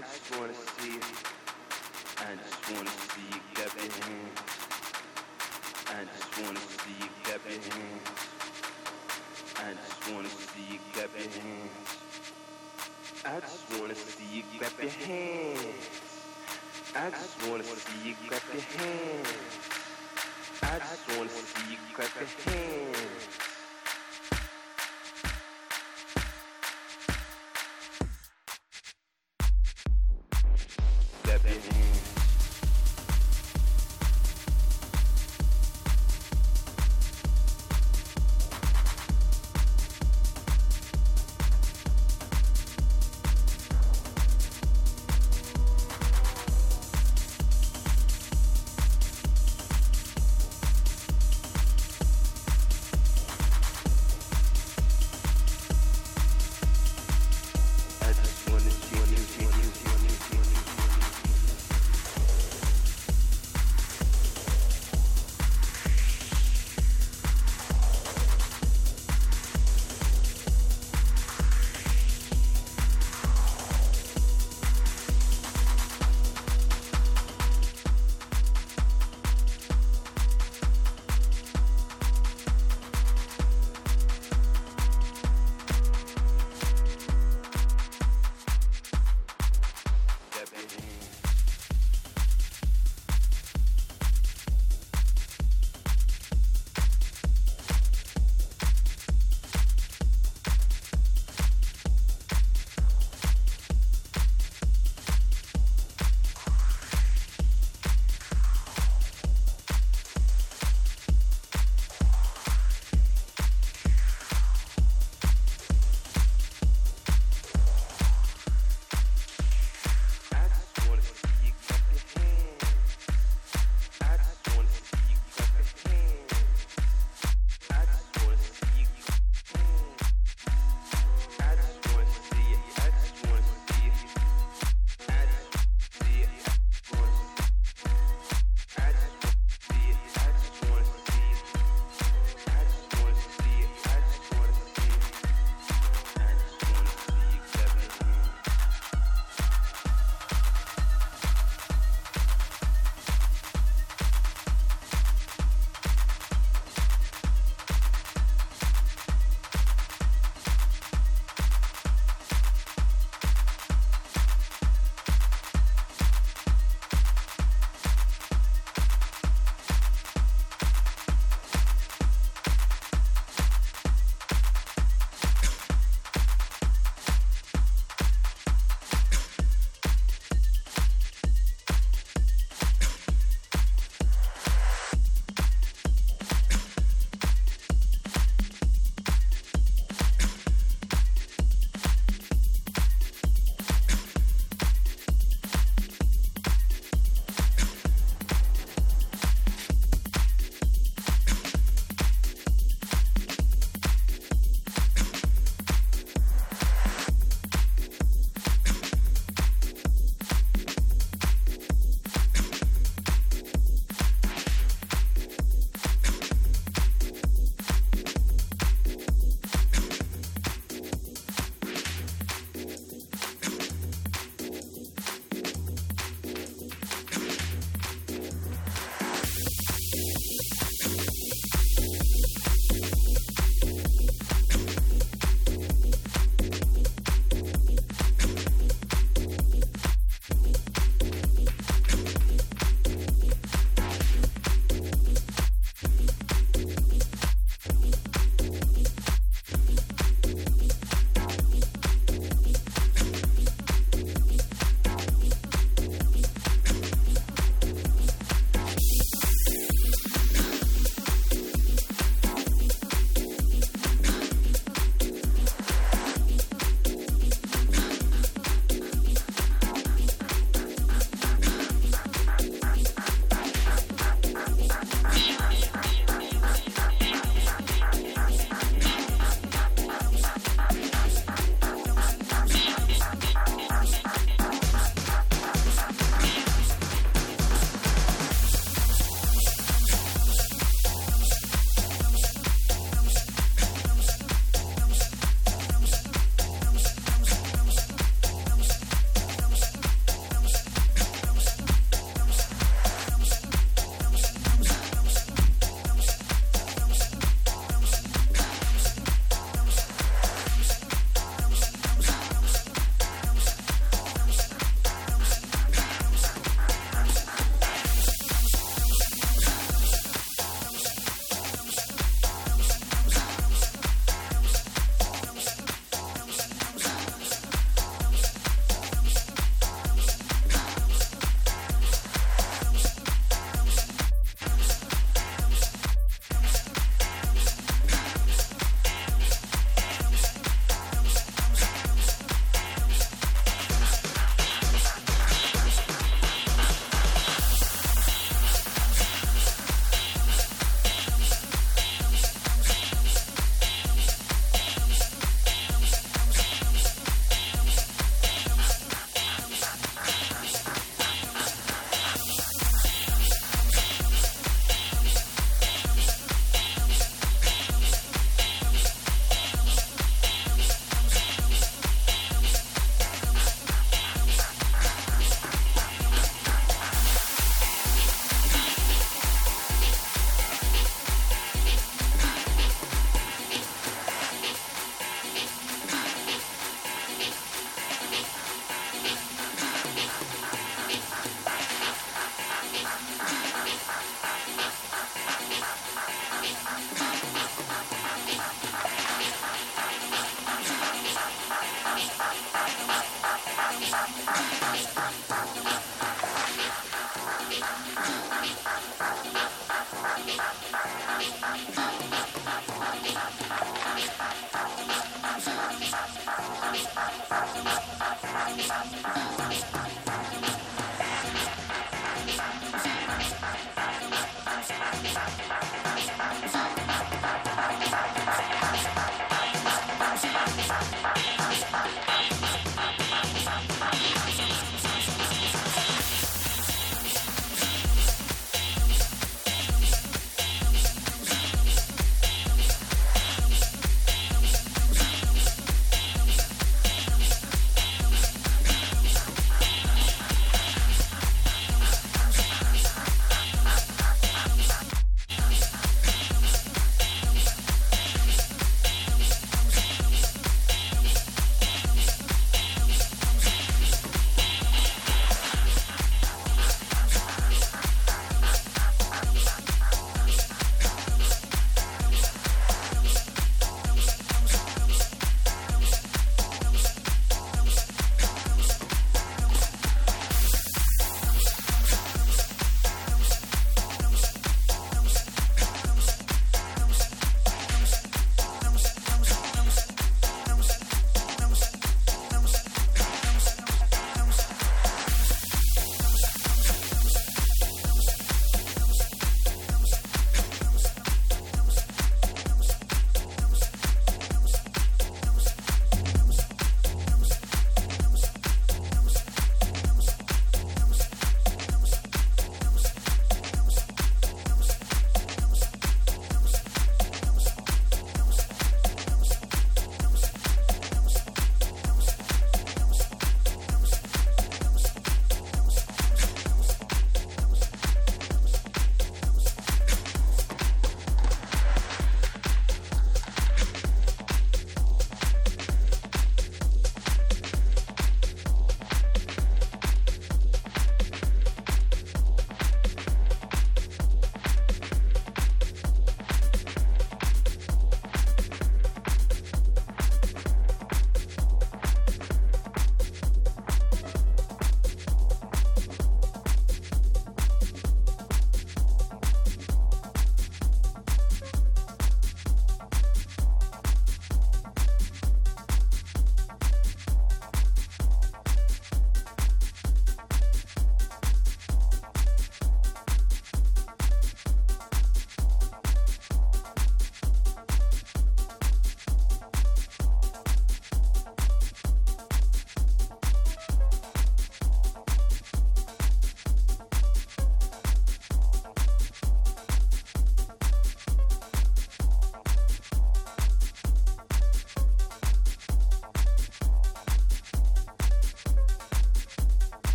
I just want to